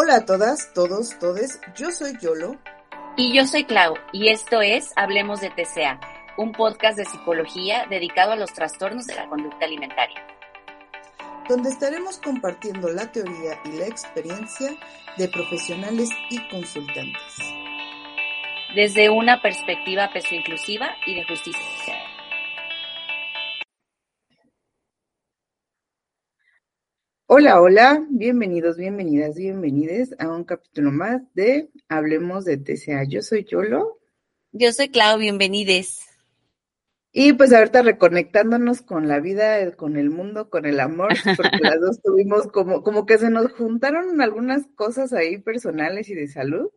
Hola a todas, todos, todes. Yo soy Yolo. Y yo soy Clau. Y esto es Hablemos de TCA un podcast de psicología dedicado a los trastornos de la conducta alimentaria. Donde estaremos compartiendo la teoría y la experiencia de profesionales y consultantes. Desde una perspectiva peso inclusiva y de justicia. Hola, hola, bienvenidos, bienvenidas, bienvenides a un capítulo más de Hablemos de TCA. Yo soy Yolo. Yo soy Clau, bienvenides. Y pues ahorita reconectándonos con la vida, con el mundo, con el amor, porque las dos tuvimos como, como que se nos juntaron algunas cosas ahí personales y de salud.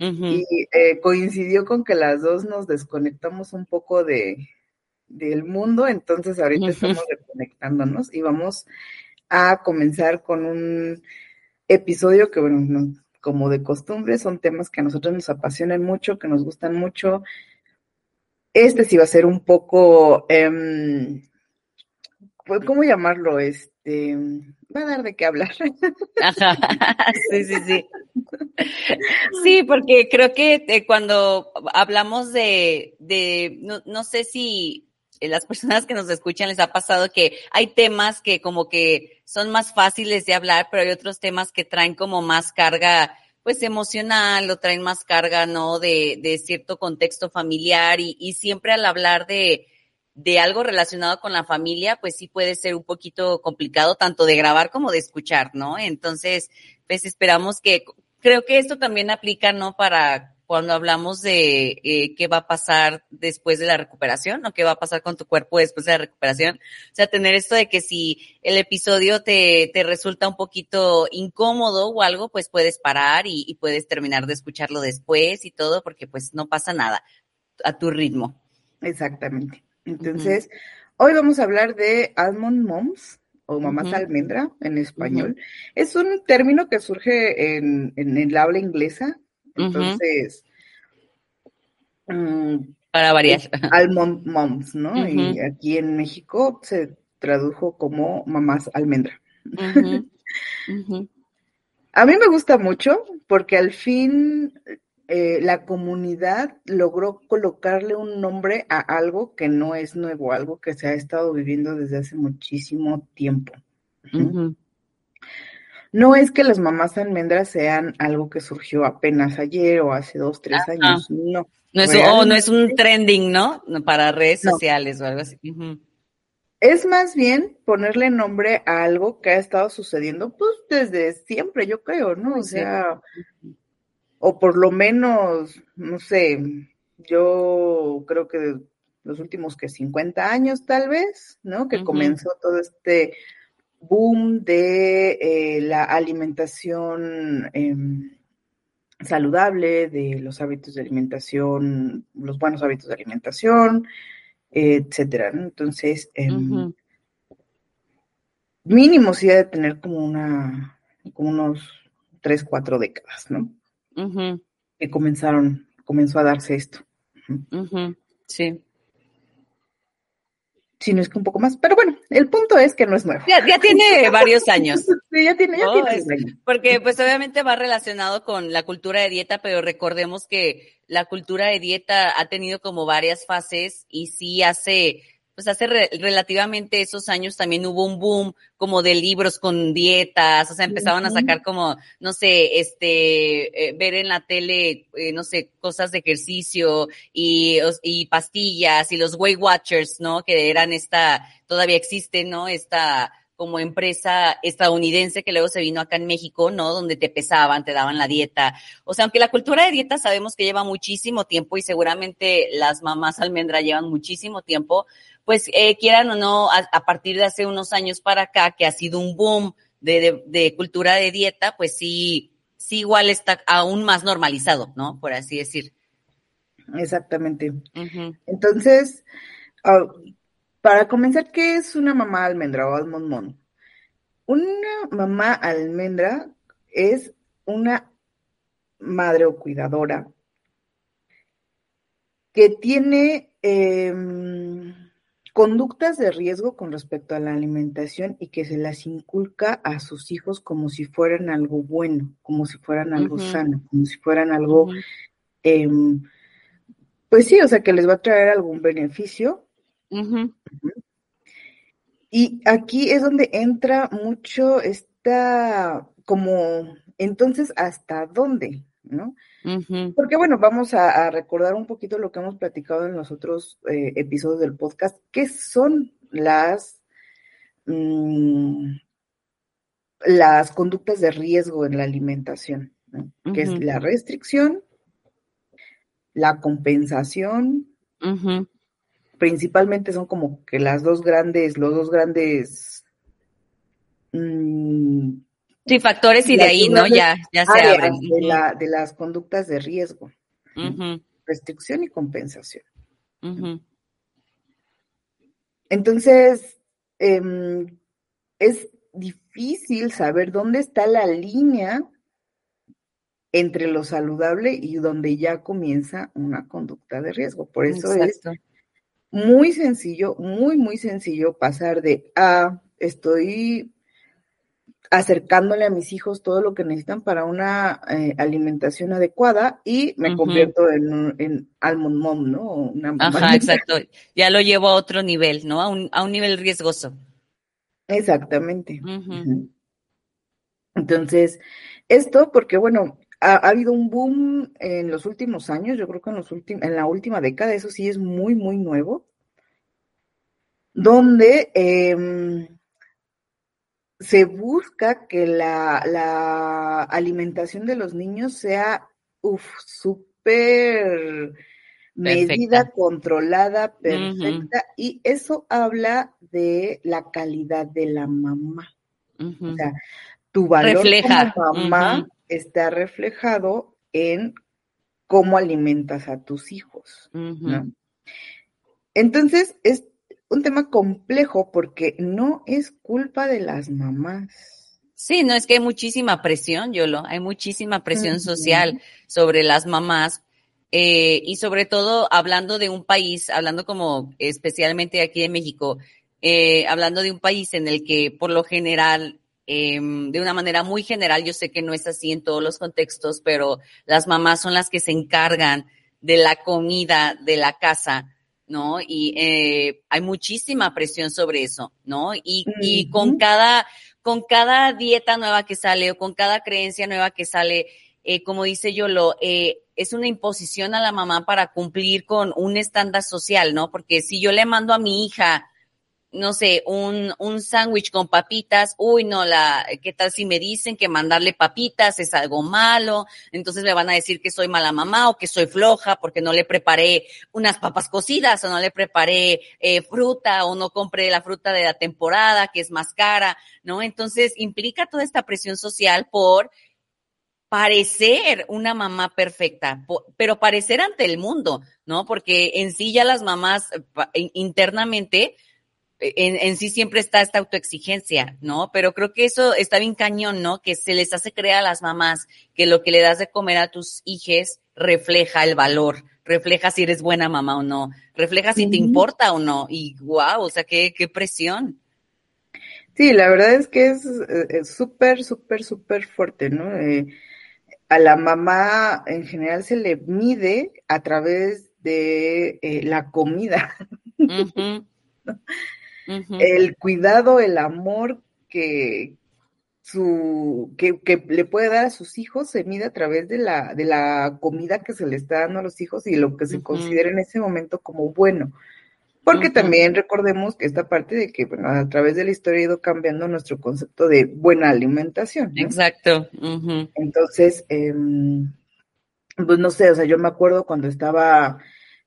Y eh, coincidió con que las dos nos desconectamos un poco de del mundo, entonces ahorita estamos reconectándonos y vamos a comenzar con un episodio que, bueno, como de costumbre, son temas que a nosotros nos apasionan mucho, que nos gustan mucho, este sí va a ser un poco, eh, ¿cómo llamarlo? Este, va a dar de qué hablar. Sí, sí, sí. Sí, porque creo que eh, cuando hablamos de, de no, no sé si las personas que nos escuchan les ha pasado que hay temas que como que son más fáciles de hablar, pero hay otros temas que traen como más carga pues emocional o traen más carga, ¿no? De, de cierto contexto familiar y, y siempre al hablar de, de algo relacionado con la familia, pues sí puede ser un poquito complicado tanto de grabar como de escuchar, ¿no? Entonces, pues esperamos que, creo que esto también aplica, ¿no? Para cuando hablamos de eh, qué va a pasar después de la recuperación o qué va a pasar con tu cuerpo después de la recuperación. O sea, tener esto de que si el episodio te, te resulta un poquito incómodo o algo, pues puedes parar y, y, puedes terminar de escucharlo después y todo, porque pues no pasa nada a tu ritmo. Exactamente. Entonces, uh -huh. hoy vamos a hablar de almond moms o mamás uh -huh. almendra en español. Uh -huh. Es un término que surge en, en el habla inglesa entonces, uh -huh. um, para variar. Almond moms, ¿no? Uh -huh. Y aquí en México se tradujo como mamás almendra. A mí me gusta mucho porque al fin eh, la comunidad logró colocarle un nombre a algo que no es nuevo, algo que se ha estado viviendo desde hace muchísimo tiempo. No es que las mamás almendras sean algo que surgió apenas ayer o hace dos, tres Ajá. años, no. No es, oh, no es un trending, ¿no? Para redes no. sociales o algo así. Uh -huh. Es más bien ponerle nombre a algo que ha estado sucediendo, pues desde siempre, yo creo, ¿no? O sea, o por lo menos, no sé, yo creo que los últimos que 50 años tal vez, ¿no? Que uh -huh. comenzó todo este boom de eh, la alimentación eh, saludable, de los hábitos de alimentación, los buenos hábitos de alimentación, etcétera. ¿no? Entonces, uh -huh. mínimo sí ha de tener como una, como unos tres, cuatro décadas, ¿no? Uh -huh. Que comenzaron, comenzó a darse esto. Sí si no es que un poco más, pero bueno, el punto es que no es nuevo. Ya, ya tiene varios años. sí, ya tiene, ya oh, tiene es, años. Porque pues obviamente va relacionado con la cultura de dieta, pero recordemos que la cultura de dieta ha tenido como varias fases y sí hace pues hace re relativamente esos años también hubo un boom como de libros con dietas, o sea, empezaban uh -huh. a sacar como, no sé, este, eh, ver en la tele, eh, no sé, cosas de ejercicio y, y pastillas y los Weight Watchers, ¿no? Que eran esta, todavía existe, ¿no? Esta, como empresa estadounidense que luego se vino acá en México, ¿no? Donde te pesaban, te daban la dieta. O sea, aunque la cultura de dieta sabemos que lleva muchísimo tiempo y seguramente las mamás almendra llevan muchísimo tiempo, pues eh, quieran o no, a, partir de hace unos años para acá, que ha sido un boom de, de, cultura de dieta, pues sí, sí igual está aún más normalizado, ¿no? Por así decir. Exactamente. Entonces, ah, para comenzar, ¿qué es una mamá almendra o almond Una mamá almendra es una madre o cuidadora que tiene em, conductas de riesgo con respecto a la alimentación y que se las inculca a sus hijos como si fueran algo bueno, como si fueran algo sano, como si fueran algo, em, pues sí, o sea, que les va a traer algún beneficio. Y aquí es donde entra mucho esta, como, entonces, ¿hasta dónde? ¿No? Porque bueno, vamos a, recordar un poquito lo que hemos platicado en los otros eh, episodios del podcast, ¿qué son las, mm, las conductas de riesgo en la alimentación? Que es la restricción, la compensación, principalmente son como que las dos grandes, los dos grandes mm, Sí, factores y de ahí, ¿no? Ya, ya se abren. De, la, de las conductas de riesgo. Restricción y compensación. Entonces, em, es difícil saber dónde está la línea entre lo saludable y donde ya comienza una conducta de riesgo. Por eso es muy sencillo, muy, muy sencillo pasar de, ah, estoy acercándole a mis hijos todo lo que necesitan para una eh, alimentación adecuada y me convierto en, en almond mom, ¿no? Ajá, exacto. Ya lo llevo a otro nivel, ¿no? A un, a un nivel riesgoso. Exactamente. Entonces, esto porque, bueno, ha, habido un boom en los últimos años, yo creo que en, los en la última década, eso sí es muy, muy nuevo, donde... Eh, se busca que la, alimentación de los niños sea súper medida, controlada, perfecta, y eso habla de la calidad de la mamá. O sea, tu valor como mamá está reflejado en cómo alimentas a tus hijos. Entonces, es un tema complejo porque no es culpa de las mamás. Sí, no es que hay muchísima presión, Yolo, hay muchísima presión social sobre las mamás eh, y sobre todo hablando de un país, hablando como especialmente aquí en México, eh, hablando de un país en el que por lo general, em, de una manera muy general, yo sé que no es así en todos los contextos, pero las mamás son las que se encargan de la comida de la casa ¿no? Y eh, hay muchísima presión sobre eso, ¿no? Y, y con cada, con cada dieta nueva que sale o con cada creencia nueva que sale, eh, como dice Yolo, eh, es una imposición a la mamá para cumplir con un estándar social, ¿no? Porque si yo le mando a mi hija no sé, un, un sándwich con papitas, uy, no, la, ¿qué tal si me dicen que mandarle papitas es algo malo? Entonces me van a decir que soy mala mamá o que soy floja porque no le preparé unas papas cocidas o no le preparé eh, fruta o no compré la fruta de la temporada que es más cara, ¿no? Entonces implica toda esta presión social por parecer una mamá perfecta, pero parecer ante el mundo, ¿no? Porque en sí ya las mamás eh, internamente en, sí siempre está esta autoexigencia, ¿no? Pero creo que eso está bien cañón, ¿no? Que se les hace creer a las mamás que lo que le das de comer a tus hijos refleja el valor, refleja si eres buena mamá o no, refleja si te importa o no. Y wow, o sea, qué, qué presión. Sí, la verdad es que es súper, súper, súper fuerte, ¿no? Eh, a la mamá en general se le mide a través de eh, la comida el cuidado, el amor que, su, que, que, le puede dar a sus hijos se mide a través de la, de la comida que se le está dando a los hijos y lo que se considera en ese momento como bueno. Porque también recordemos que esta parte de que, bueno, a través de la historia ha ido cambiando nuestro concepto de buena alimentación. Exacto. Entonces, eh, pues no sé, o sea, yo me acuerdo cuando estaba,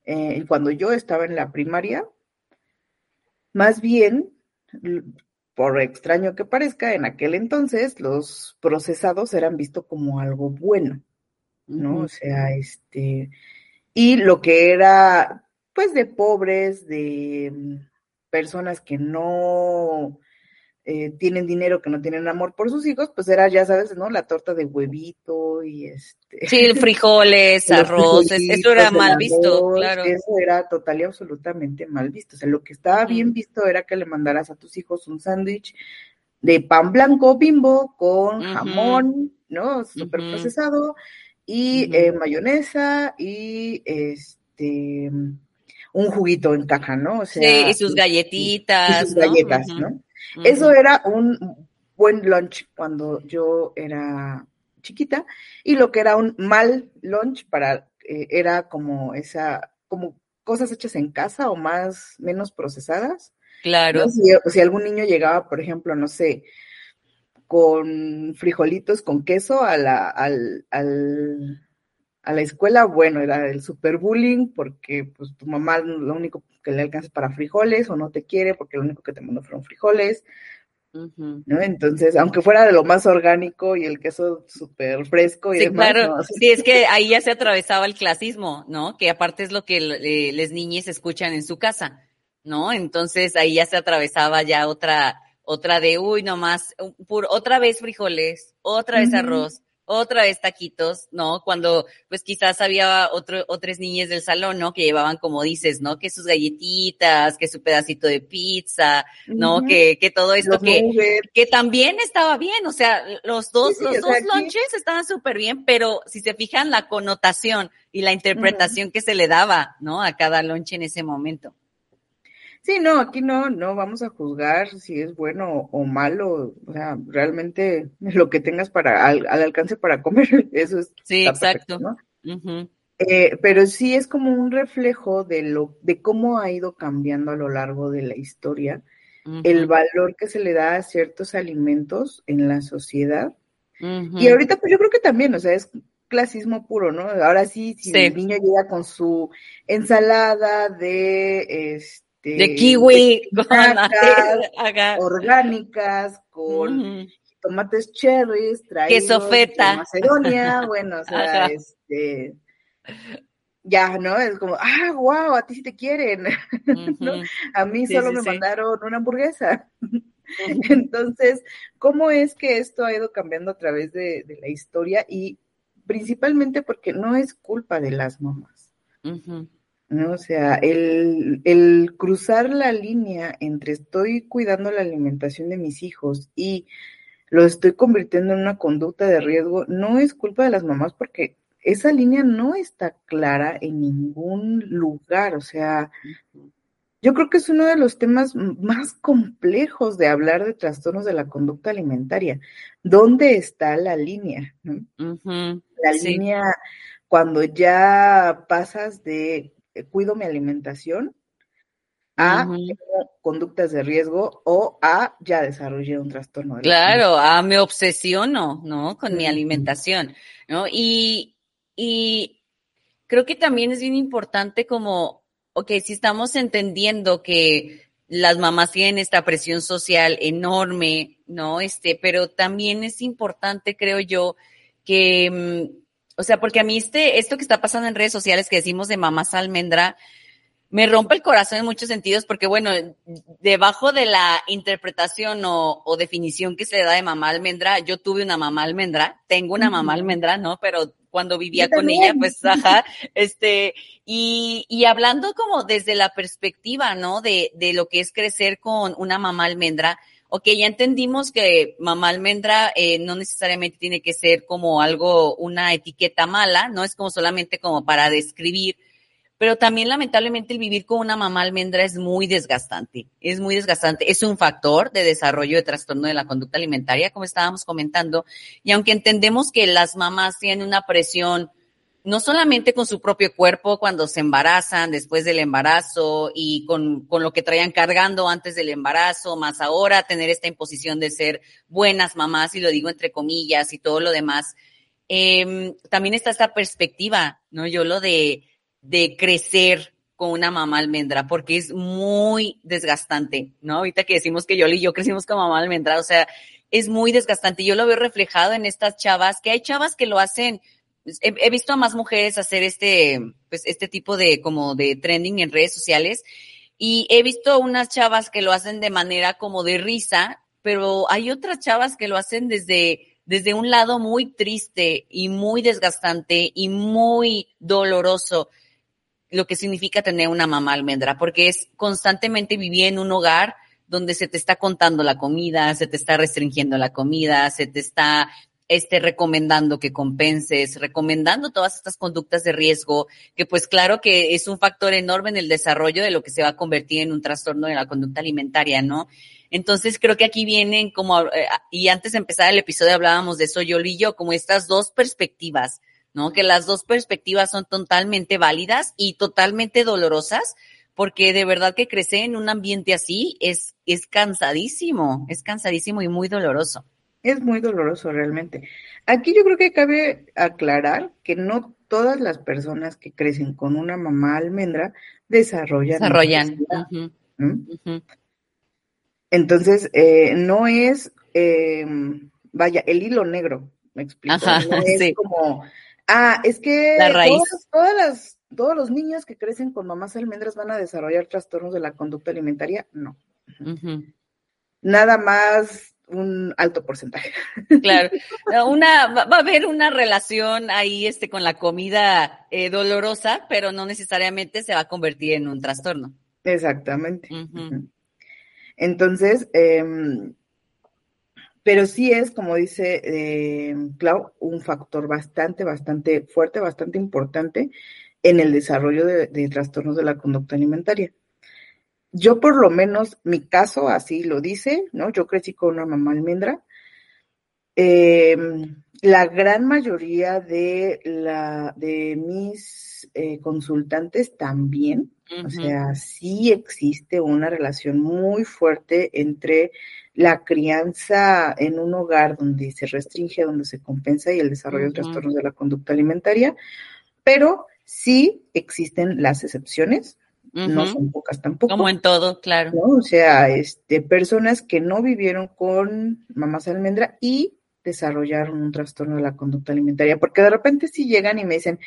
eh, cuando yo estaba en la primaria, Más bien, por extraño que parezca, en aquel entonces los procesados eran vistos como algo bueno, ¿no? O sea, este, y lo que era, pues, de pobres, de mm, personas que no eh, tienen dinero, que no tienen amor por sus hijos, pues era, ya sabes, ¿no? La torta de huevito y este. Sí, frijoles, arroz, eso era mal visto, claro. Eso era total y absolutamente mal visto. O sea, lo que estaba bien visto era que le mandaras a tus hijos un sándwich de pan blanco bimbo con jamón, ¿no? Súper procesado y eh, mayonesa y este un juguito en caja, ¿no? O sea, sí, y sus galletitas. Y sus galletas, ¿no? Eso era un buen lunch cuando yo era chiquita y lo que era un mal lunch para eh, era como esa como cosas hechas en casa o más menos procesadas. Claro. Si, algún niño llegaba, por ejemplo, no sé, con frijolitos con queso a la, al, al, a la escuela, bueno, era el super bullying porque pues tu mamá lo único que le alcanza para frijoles o no te quiere porque lo único que te mandó fueron frijoles. ¿no? Entonces, aunque fuera de lo más orgánico y el queso súper fresco y sí, Claro, sí, es que ahí ya se atravesaba el clasismo, ¿no? Que aparte es lo que les las niñas escuchan en su casa, ¿no? Entonces ahí ya se atravesaba ya otra, otra de, uy, nomás, otra vez frijoles, otra vez arroz, otra vez taquitos, ¿no? Cuando pues quizás había otro, otras niñas del salón, ¿no? Que llevaban, como dices, ¿no? Que sus galletitas, que su pedacito de pizza, ¿no? que, que todo esto que, que también estaba bien, o sea, los dos, los dos lunches estaban súper bien, pero si se fijan la connotación y la interpretación que se le daba, ¿no? A cada lunch en ese momento. Sí, no, aquí no, no vamos a juzgar si es bueno o malo, o sea, realmente lo que tengas para al, alcance para comer, eso es. Sí, exacto. ¿no? eh, pero sí es como un reflejo de lo, de cómo ha ido cambiando a lo largo de la historia el valor que se le da a ciertos alimentos en la sociedad. Y ahorita, pues yo creo que también, o sea, es clasismo puro, ¿no? Ahora sí, si el niño llega con su ensalada de este de kiwi, orgánicas, con tomates cherries, traídos de Macedonia, bueno, o sea, este, ya, ¿no? Es como, ah, wow, a ti sí te quieren, A mí solo me mandaron una hamburguesa. Entonces, ¿cómo es que esto ha ido cambiando a través de, la historia? Y principalmente porque no es culpa de las mamás. ¿No? O sea, el, el, cruzar la línea entre estoy cuidando la alimentación de mis hijos y lo estoy convirtiendo en una conducta de riesgo, no es culpa de las mamás porque esa línea no está clara en ningún lugar. O sea, yo creo que es uno de los temas más complejos de hablar de trastornos de la conducta alimentaria. ¿Dónde está la línea? La línea cuando ya pasas de eh, cuido mi alimentación, a conductas de riesgo o a ya desarrollé un trastorno. De claro, a me obsesiono, ¿no? Con mi alimentación, ¿no? Y, y creo que también es bien importante como, ok, si estamos entendiendo que las mamás tienen esta presión social enorme, ¿no? Este, pero también es importante, creo yo, que mm, o sea, porque a mí este, esto que está pasando en redes sociales que decimos de mamás almendra, me rompe el corazón en muchos sentidos porque, bueno, debajo de la interpretación o, definición que se le da de mamá almendra, yo tuve una mamá almendra, tengo una mamá almendra, ¿no? Pero cuando vivía con ella, pues, ajá, este, y, y hablando como desde la perspectiva, ¿no? De, de lo que es crecer con una mamá almendra, ok, ya entendimos que mamá almendra eh, no necesariamente tiene que ser como algo, una etiqueta mala, no es como solamente como para describir, pero también lamentablemente el vivir con una mamá almendra es muy desgastante, es muy desgastante, es un factor de desarrollo de trastorno de la conducta alimentaria, como estábamos comentando, y aunque entendemos que las mamás tienen una presión no solamente con su propio cuerpo cuando se embarazan, después del embarazo y con, con, lo que traían cargando antes del embarazo, más ahora tener esta imposición de ser buenas mamás, y lo digo entre comillas, y todo lo demás. Eh, también está esta perspectiva, ¿no? Yo lo de, de crecer con una mamá almendra, porque es muy desgastante, ¿no? Ahorita que decimos que Yoli y yo crecimos con mamá almendra, o sea, es muy desgastante. Yo lo veo reflejado en estas chavas, que hay chavas que lo hacen, he, visto a más mujeres hacer este, pues, este tipo de, como de trending en redes sociales, y he visto unas chavas que lo hacen de manera como de risa, pero hay otras chavas que lo hacen desde, desde un lado muy triste y muy desgastante y muy doloroso lo que significa tener una mamá almendra, porque es constantemente vivir en un hogar donde se te está contando la comida, se te está restringiendo la comida, se te está este, recomendando que compenses, recomendando todas estas conductas de riesgo, que pues claro que es un factor enorme en el desarrollo de lo que se va a convertir en un trastorno de la conducta alimentaria, ¿no? Entonces creo que aquí vienen como, eh, y antes de empezar el episodio hablábamos de eso, yo y yo, como estas dos perspectivas ¿no? Que las dos perspectivas son totalmente válidas y totalmente dolorosas, porque de verdad que crecer en un ambiente así es, es cansadísimo, es cansadísimo y muy doloroso. Es muy doloroso realmente. Aquí yo creo que cabe aclarar que no todas las personas que crecen con una mamá almendra desarrollan. Desarrollan. Entonces, eh, no es, eh, vaya, el hilo negro, me explico. no es como Ah, es que Todas, las, todos los niños que crecen con mamás almendras van a desarrollar trastornos de la conducta alimentaria. No. Nada más un alto porcentaje. Claro, una, va a haber una relación ahí este, con la comida eh, dolorosa, pero no necesariamente se va a convertir en un trastorno. Exactamente. Entonces, eh, pero sí es, como dice eh, Clau, un factor bastante, bastante fuerte, bastante importante en el desarrollo de, trastornos de la conducta alimentaria. Yo por lo menos, mi caso así lo dice, ¿no? Yo crecí con una mamá almendra. Em, la gran mayoría de, la, de mis eh, consultantes también, o sea, sí existe una relación muy fuerte entre la crianza en un hogar donde se restringe, donde se compensa y el desarrollo de trastornos de la conducta alimentaria, pero sí existen las excepciones, no son pocas tampoco. Como en todo, claro. O sea, este, personas que no vivieron con mamás almendra y desarrollaron un trastorno de la conducta alimentaria, porque de repente sí llegan y me dicen,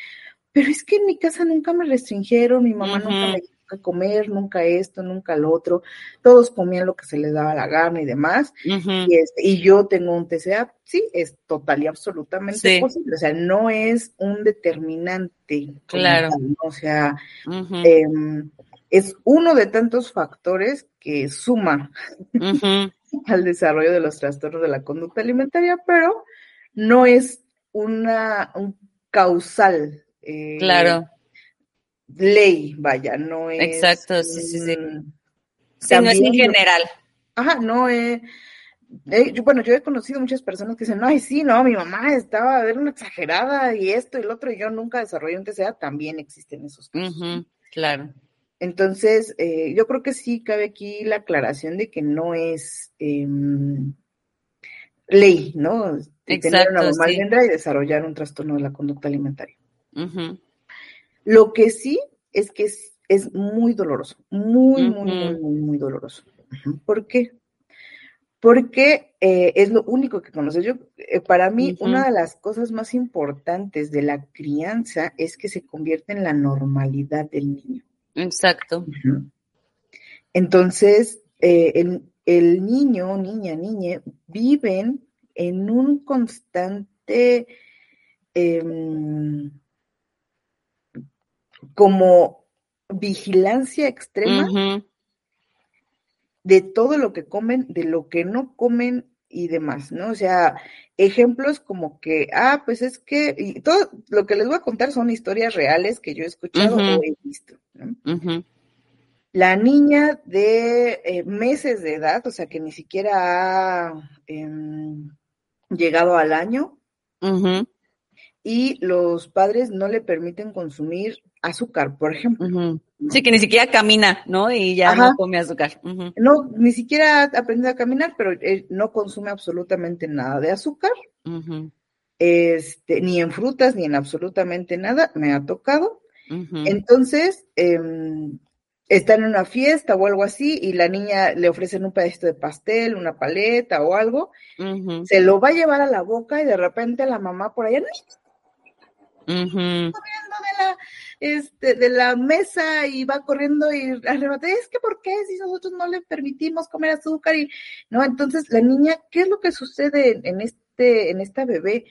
pero es que en mi casa nunca me restringieron, mi mamá nunca me comer, nunca esto, nunca lo otro, todos comían lo que se les daba la gana y demás, y, este, y yo tengo un TCA, sí, es total y absolutamente posible, o sea, no es un determinante, claro, o sea, em, es uno de tantos factores que suma al desarrollo de los trastornos de la conducta alimentaria, pero no es una, un causal. Eh, claro ley, vaya, no es. Exacto, sí, sí, sí. Sí, no es en general. Ajá, no es. Eh, yo, bueno, yo he conocido muchas personas que dicen, ay, sí, no, mi mamá estaba, era una exagerada y esto y lo otro, y yo nunca desarrollé un TCA, también existen esos casos. claro. Entonces, eh, yo creo que sí cabe aquí la aclaración de que no es em, ley, ¿no? Exacto, tener una mamá sí. y desarrollar un trastorno de la conducta alimentaria. Lo que sí es que es, muy doloroso, muy, muy, muy, muy, muy doloroso. ¿Por qué? Porque eh, es lo único que conoces. Yo, eh, para mí, una de las cosas más importantes de la crianza es que se convierte en la normalidad del niño. Exacto. Entonces, eh, el, el, niño, niña, niña, viven en un constante em, como vigilancia extrema de todo lo que comen, de lo que no comen y demás, ¿no? O sea, ejemplos como que, ah, pues es que, y todo lo que les voy a contar son historias reales que yo he escuchado o he visto, ¿no? La niña de eh, meses de edad, o sea, que ni siquiera ha em, llegado al año, y los padres no le permiten consumir azúcar, por ejemplo. Sí, que ni siquiera camina, ¿no? Y ya no come azúcar. No, ni siquiera ha aprendido a caminar, pero no consume absolutamente nada de azúcar. Este, ni en frutas, ni en absolutamente nada, me ha tocado. Entonces, eh, está en una fiesta o algo así y la niña le ofrecen un pedacito de pastel, una paleta o algo, se lo va a llevar a la boca y de repente la mamá por allá, de la, este, de la mesa y va corriendo y arrebata, es que ¿por qué si nosotros no le permitimos comer azúcar? y No, entonces la niña, ¿qué es lo que sucede en este, en esta bebé?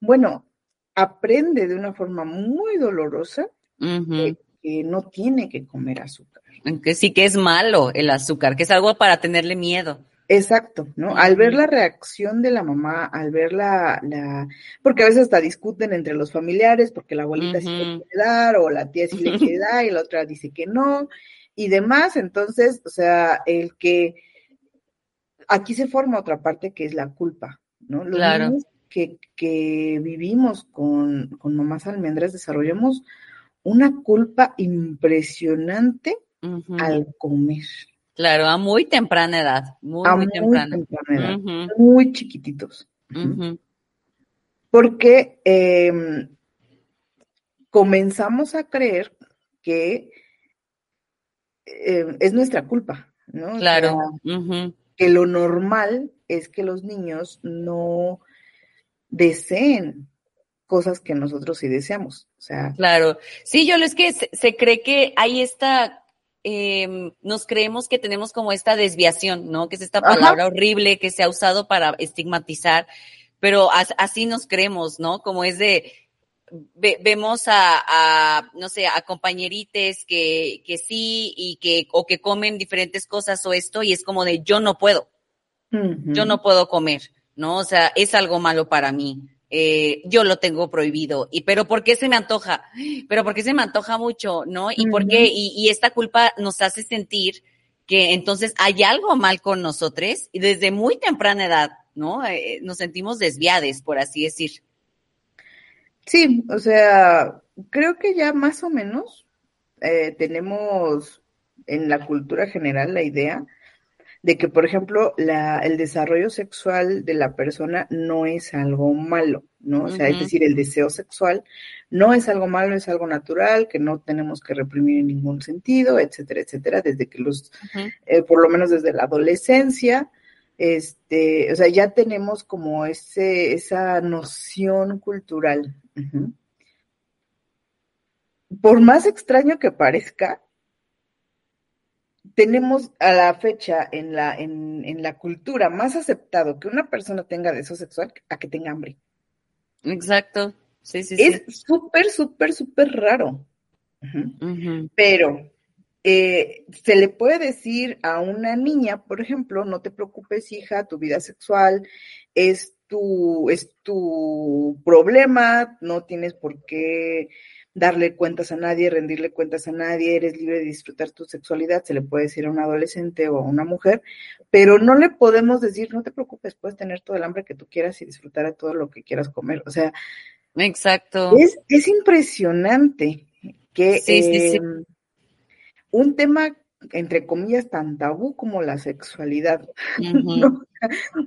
Bueno, aprende de una forma muy dolorosa que no tiene que comer azúcar. Que sí que es malo el azúcar, que es algo para tenerle miedo. Exacto, ¿no? Al ver la reacción de la mamá, al ver la, la, porque a veces hasta discuten entre los familiares, porque la abuelita sí le quiere dar, o la tía sí le quiere dar, y la otra dice que no, y demás, entonces, o sea, el que aquí se forma otra parte que es la culpa, ¿no? Los claro. que, que vivimos con, con mamás almendras desarrollamos una culpa impresionante al comer. Claro, a muy temprana edad, muy, muy, temprana. edad, muy chiquititos. Porque em, comenzamos a creer que em, es nuestra culpa, ¿no? Claro. que lo normal es que los niños no deseen cosas que nosotros sí deseamos. O sea. Claro. Sí, yo lo es que se, cree que hay esta, em, nos creemos que tenemos como esta desviación, ¿no? Que es esta palabra horrible que se ha usado para estigmatizar, pero así nos creemos, ¿no? Como es de, vemos a, no sé, a compañerites que, que sí y que, o que comen diferentes cosas o esto y es como de yo no puedo, yo no puedo comer, ¿no? O sea, es algo malo para mí. Eh, yo lo tengo prohibido. Y pero ¿por qué se me antoja? Pero ¿por qué se me antoja mucho? ¿No? ¿Y por qué? Y, esta culpa nos hace sentir que entonces hay algo mal con nosotros y desde muy temprana edad, ¿no? Eh, nos sentimos desviades, por así decir. Sí, o sea, creo que ya más o menos eh, tenemos en la cultura general la idea de que, por ejemplo, la, el desarrollo sexual de la persona no es algo malo, ¿no? O sea, es decir, el deseo sexual no es algo malo, es algo natural, que no tenemos que reprimir en ningún sentido, etcétera, etcétera, desde que los, eh, por lo menos desde la adolescencia, este, o sea, ya tenemos como ese, esa noción cultural. Por más extraño que parezca, tenemos a la fecha en la, en, en, la cultura más aceptado que una persona tenga deseo sexual a que tenga hambre. Exacto. Sí, sí, es súper, súper, súper raro. Pero eh, se le puede decir a una niña, por ejemplo, no te preocupes, hija, tu vida sexual es tu, es tu problema, no tienes por qué darle cuentas a nadie, rendirle cuentas a nadie, eres libre de disfrutar tu sexualidad, se le puede decir a un adolescente o a una mujer, pero no le podemos decir, no te preocupes, puedes tener todo el hambre que tú quieras y disfrutar de todo lo que quieras comer. O sea, exacto. Es, es impresionante que em, un tema entre comillas, tan tabú como la sexualidad.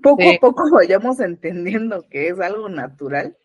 Poco a poco vayamos entendiendo que es algo natural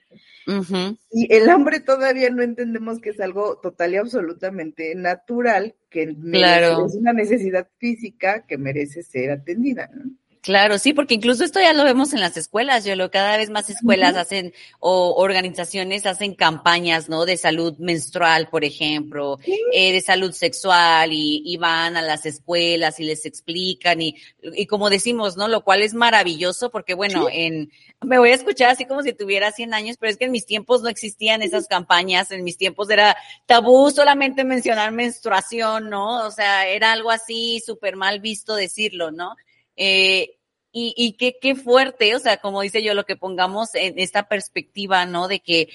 y el hambre todavía no entendemos que es algo total y absolutamente natural, que es una necesidad física que merece ser atendida. ¿no? Claro, sí, porque incluso esto ya lo vemos en las escuelas, yo lo cada vez más escuelas hacen o organizaciones hacen campañas, ¿no? De salud menstrual, por ejemplo, eh, de salud sexual y, van a las escuelas y les explican y, y como decimos, ¿no? Lo cual es maravilloso porque bueno, en me voy a escuchar así como si tuviera 100 años, pero es que en mis tiempos no existían esas campañas, en mis tiempos era tabú solamente mencionar menstruación, ¿no? O sea, era algo así súper mal visto decirlo, ¿no? Eh, y, y qué, qué fuerte, o sea, como dice yo, lo que pongamos en esta perspectiva, ¿no? De que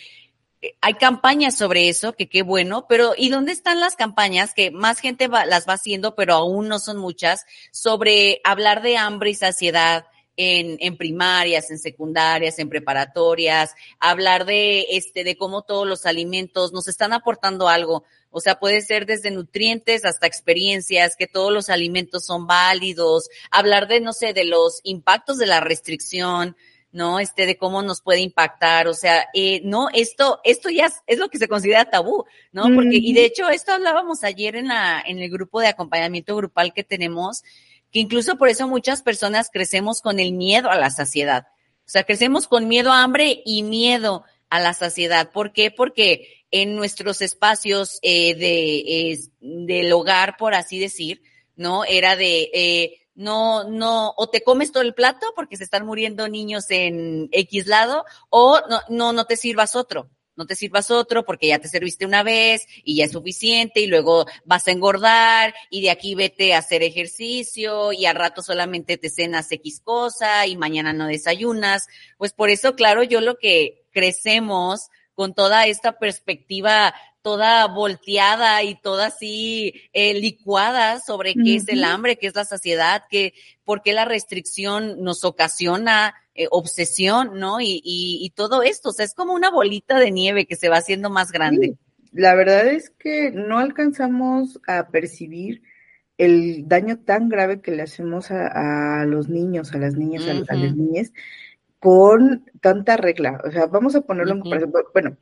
eh, hay campañas sobre eso, que qué bueno, pero ¿y dónde están las campañas que más gente va, las va haciendo, pero aún no son muchas, sobre hablar de hambre y saciedad? En, en, primarias, en secundarias, en preparatorias, hablar de este, de cómo todos los alimentos nos están aportando algo. O sea, puede ser desde nutrientes hasta experiencias, que todos los alimentos son válidos, hablar de, no sé, de los impactos de la restricción, ¿no? Este, de cómo nos puede impactar, o sea, eh, no, esto, esto ya es, lo que se considera tabú, ¿no? Porque, y de hecho, esto hablábamos ayer en la, en el grupo de acompañamiento grupal que tenemos, que incluso por eso muchas personas crecemos con el miedo a la saciedad. O sea, crecemos con miedo a hambre y miedo a la saciedad. ¿Por qué? Porque en nuestros espacios eh, de, del hogar, por así decir, ¿no? Era de, eh, no, no, o te comes todo el plato porque se están muriendo niños en X lado, o no, no, no te sirvas otro. No te sirvas otro porque ya te serviste una vez y ya es suficiente y luego vas a engordar y de aquí vete a hacer ejercicio y al rato solamente te cenas X cosa y mañana no desayunas. Pues por eso, claro, yo lo que crecemos con toda esta perspectiva toda volteada y toda así eh, licuada sobre qué es el hambre, qué es la saciedad, qué, por qué la restricción nos ocasiona eh, obsesión, ¿no? Y, y, todo esto, o sea, es como una bolita de nieve que se va haciendo más grande. La verdad es que no alcanzamos a percibir el daño tan grave que le hacemos a, los niños, a las niñas, a, las niñas, con tanta regla. O sea, vamos a ponerlo en comparación. Bueno,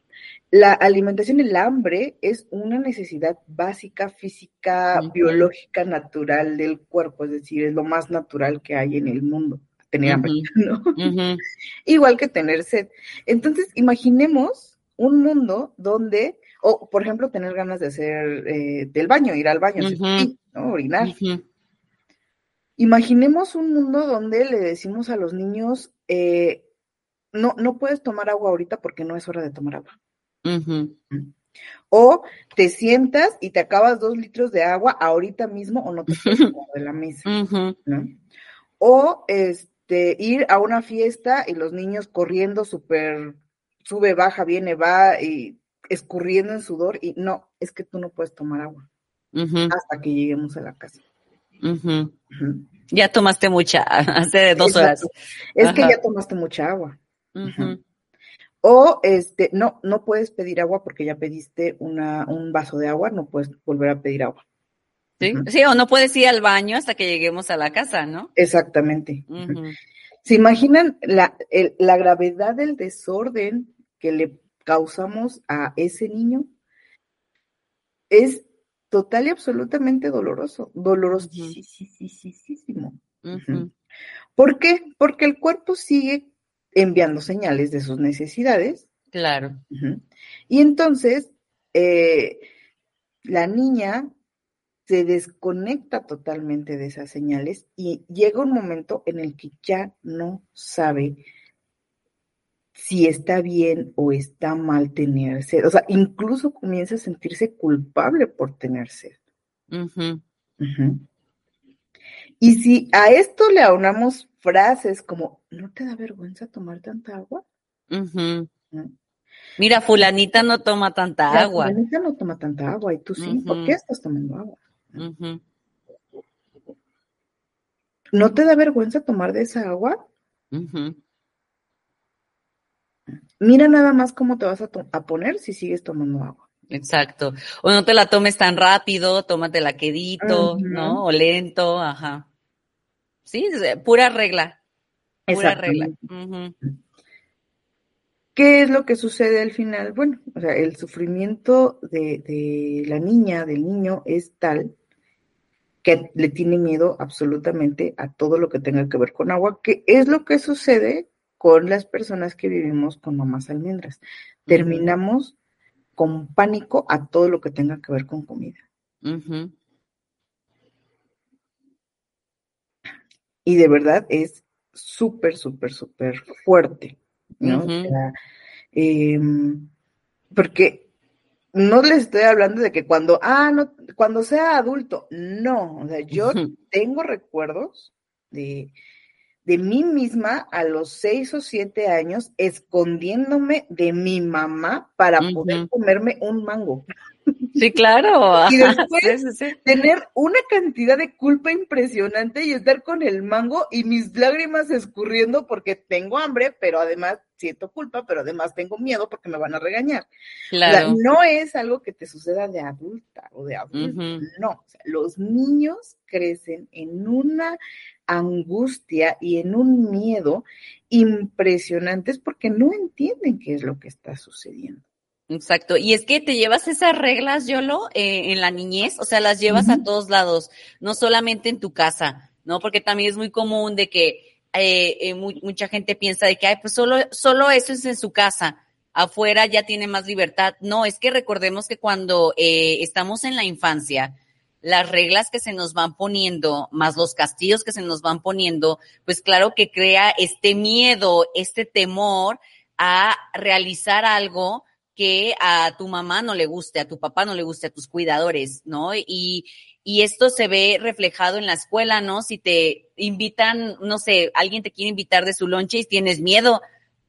la alimentación, el hambre, es una necesidad básica, física, biológica, natural del cuerpo, es decir, es lo más natural que hay en el mundo, tener hambre, ¿no? Igual que tener sed. Entonces, imaginemos un mundo donde, o por ejemplo, tener ganas de hacer eh, del baño, ir al baño, ¿no? orinar. Imaginemos un mundo donde le decimos a los niños, eh, no, no puedes tomar agua ahorita porque no es hora de tomar agua. O te sientas y te acabas dos litros de agua ahorita mismo o no te puedes de la mesa. O este, ir a una fiesta y los niños corriendo súper, sube, baja, viene, va y escurriendo en sudor y no, es que tú no puedes tomar agua hasta que lleguemos a la casa. Ya tomaste mucha, hace dos horas. Es que ya tomaste mucha agua. O este, no, no puedes pedir agua porque ya pediste una, un vaso de agua, no puedes volver a pedir agua. Sí, sí, o no puedes ir al baño hasta que lleguemos a la casa, ¿no? Exactamente. ¿Se imaginan la, la gravedad del desorden que le causamos a ese niño? Es total y absolutamente doloroso, dolorosísimo. ¿Por qué? Porque el cuerpo sigue enviando señales de sus necesidades. Claro. Y entonces, eh, la niña se desconecta totalmente de esas señales y llega un momento en el que ya no sabe si está bien o está mal tener sed. O sea, incluso comienza a sentirse culpable por tener sed. Y si a esto le aunamos frases como, ¿no te da vergüenza tomar tanta agua? Mira, fulanita no toma tanta agua. Fulanita no toma tanta agua y tú sí, ¿por qué estás tomando agua? ¿No te da vergüenza tomar de esa agua? Mira nada más cómo te vas a, a, poner si sigues tomando agua. Exacto. O no te la tomes tan rápido, tómatela quedito, ¿no? O lento, ajá. Sí, pura regla. Pura regla. ¿Qué es lo que sucede al final? Bueno, o sea, el sufrimiento de, de la niña, del niño, es tal que le tiene miedo absolutamente a todo lo que tenga que ver con agua, que es lo que sucede con las personas que vivimos con mamás almendras. Terminamos con pánico a todo lo que tenga que ver con comida. y de verdad es súper, súper, súper fuerte, ¿no? o sea, em, porque no les estoy hablando de que cuando, ah, no, cuando sea adulto, no, o sea, yo tengo recuerdos de, de mí misma a los seis o siete años escondiéndome de mi mamá para poder comerme un mango. Sí, claro. Y después tener una cantidad de culpa impresionante y estar con el mango y mis lágrimas escurriendo porque tengo hambre, pero además siento culpa, pero además tengo miedo porque me van a regañar. Claro. no es algo que te suceda de adulta o de adulto, no. los niños crecen en una angustia y en un miedo impresionantes porque no entienden qué es lo que está sucediendo. Exacto. Y es que te llevas esas reglas, Yolo, eh, en la niñez, o sea, las llevas a todos lados, no solamente en tu casa, ¿no? Porque también es muy común de que eh, eh mucha gente piensa de que, ay, pues solo, solo eso es en su casa, afuera ya tiene más libertad. No, es que recordemos que cuando eh, estamos en la infancia, las reglas que se nos van poniendo, más los castillos que se nos van poniendo, pues claro que crea este miedo, este temor a realizar algo que a tu mamá no le guste, a tu papá no le guste, a tus cuidadores, ¿no? Y, y esto se ve reflejado en la escuela, ¿no? Si te invitan, no sé, alguien te quiere invitar de su lonche y tienes miedo,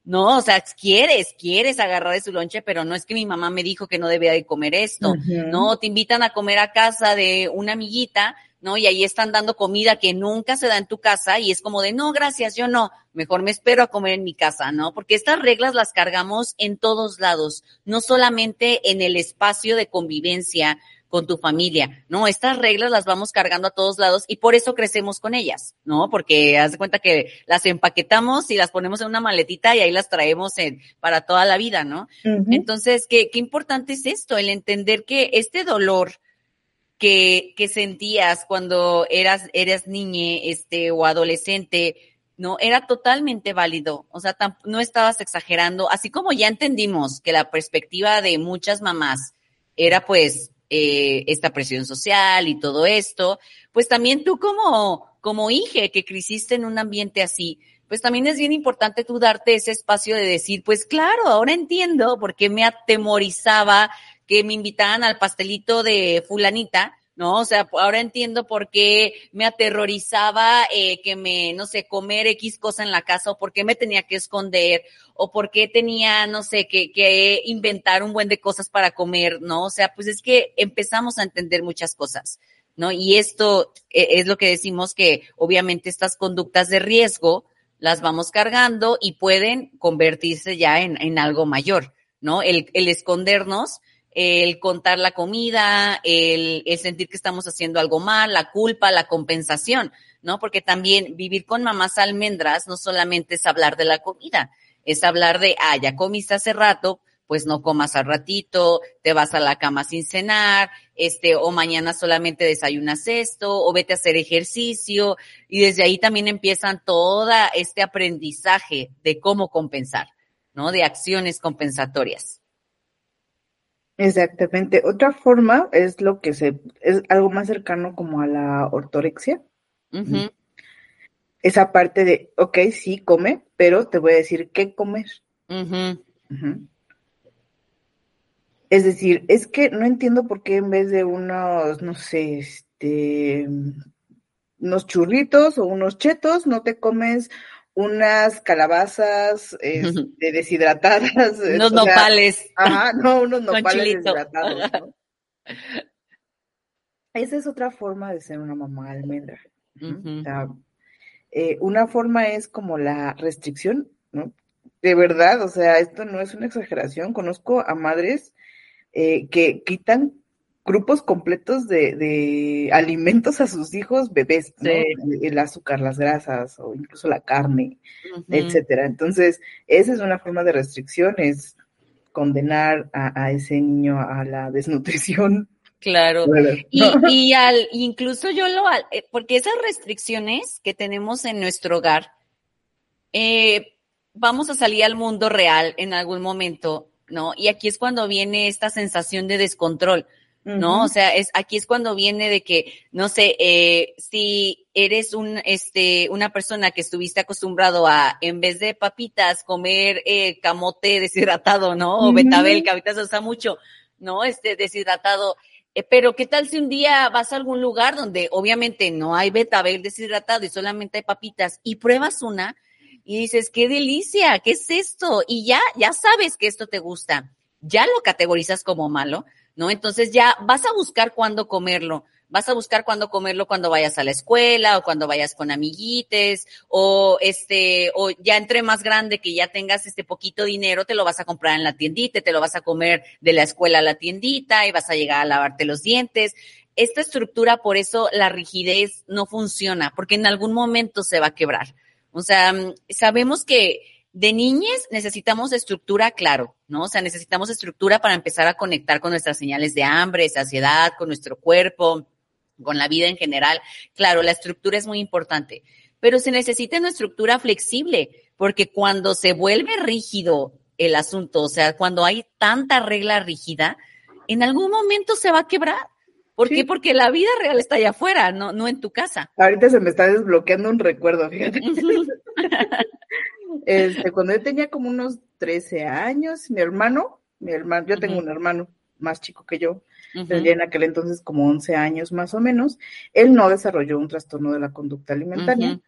¿no? O sea, quieres, quieres agarrar de su lonche, pero no es que mi mamá me dijo que no debía de comer esto, ¿no? Te invitan a comer a casa de una amiguita, ¿no? Y ahí están dando comida que nunca se da en tu casa y es como de, no, gracias, yo no, mejor me espero a comer en mi casa, ¿no? Porque estas reglas las cargamos en todos lados, no solamente en el espacio de convivencia con tu familia, ¿no? Estas reglas las vamos cargando a todos lados y por eso crecemos con ellas, ¿no? Porque haz de cuenta que las empaquetamos y las ponemos en una maletita y ahí las traemos en, para toda la vida, ¿no? Entonces, ¿qué, qué importante es esto, el entender que este dolor, que, que sentías cuando eras, eras niña, este, o adolescente, no, era totalmente válido. O sea, no estabas exagerando. Así como ya entendimos que la perspectiva de muchas mamás era pues eh, esta presión social y todo esto, pues también tú como, como hija que creciste en un ambiente así, pues también es bien importante tú darte ese espacio de decir, pues claro, ahora entiendo por qué me atemorizaba que me invitaban al pastelito de fulanita, ¿no? O sea, ahora entiendo por qué me aterrorizaba eh, que me, no sé, comer X cosa en la casa o por qué me tenía que esconder o por qué tenía, no sé, que, que inventar un buen de cosas para comer, ¿no? O sea, pues es que empezamos a entender muchas cosas, ¿no? Y esto e, es lo que decimos que obviamente estas conductas de riesgo las vamos cargando y pueden convertirse ya en, en algo mayor, ¿no? El, el escondernos el contar la comida, el, sentir que estamos haciendo algo mal, la culpa, la compensación, ¿no? Porque también vivir con mamás almendras no solamente es hablar de la comida, es hablar de, ah, ya comiste hace rato, pues no comas al ratito, te vas a la cama sin cenar, este, o mañana solamente desayunas esto, o vete a hacer ejercicio, y desde ahí también empiezan todo este aprendizaje de cómo compensar, ¿no? De acciones compensatorias. Exactamente. Otra forma es lo que se, es algo más cercano como a la ortorexia. Esa parte de, ok, sí, come, pero te voy a decir qué comer. Es decir, es que no entiendo por qué en vez de unos, no sé, este, unos churritos o unos chetos, no te comes unas calabazas este, deshidratadas. Unos nopales. ajá, no, unos nopales deshidratados. esa es otra forma de ser una mamá almendra. Eh, una forma es como la restricción, ¿no? De verdad, o sea, esto no es una exageración. Conozco a madres eh, que quitan grupos completos de, alimentos a sus hijos bebés, ¿no? El azúcar, las grasas o incluso la carne, etcétera. Entonces, esa es una forma de restricción, es condenar a, ese niño a la desnutrición. Claro. Y, y al, incluso yo lo, eh, porque esas restricciones que tenemos en nuestro hogar, eh, vamos a salir al mundo real en algún momento, ¿no? Y aquí es cuando viene esta sensación de descontrol ¿no? O sea, es, aquí es cuando viene de que, no sé, eh, si eres un, este, una persona que estuviste acostumbrado a, en vez de papitas, comer eh, camote deshidratado, ¿no? O betabel, que ahorita se usa mucho, ¿no? Este, deshidratado. Eh, pero ¿qué tal si un día vas a algún lugar donde obviamente no hay betabel deshidratado y solamente hay papitas y pruebas una y dices, qué delicia, ¿qué es esto? Y ya, ya sabes que esto te gusta. Ya lo categorizas como malo, ¿no? Entonces ya vas a buscar cuándo comerlo. Vas a buscar cuándo comerlo cuando vayas a la escuela o cuando vayas con amiguites o este, o ya entre más grande que ya tengas este poquito dinero, te lo vas a comprar en la tiendita, te lo vas a comer de la escuela a la tiendita y vas a llegar a lavarte los dientes esta estructura, por eso la rigidez no funciona, porque en algún momento se va a quebrar. O sea, mm, sabemos que de niñez necesitamos estructura, claro, ¿no? O sea, necesitamos estructura para empezar a conectar con nuestras señales de hambre, saciedad, con nuestro cuerpo, con la vida en general. Claro, la estructura es muy importante, pero se necesita una estructura flexible, porque cuando se vuelve rígido el asunto, o sea, cuando hay tanta regla rígida, en algún momento se va a quebrar. ¿Por qué? Porque la vida real está allá afuera, no, no en tu casa. Ahorita se me está desbloqueando un recuerdo, fíjate. este, cuando yo tenía como unos 13 años, mi hermano, mi hermano, yo tengo un hermano más chico que yo, tendría en aquel entonces como 11 años más o menos, él no desarrolló un trastorno de la conducta alimentaria,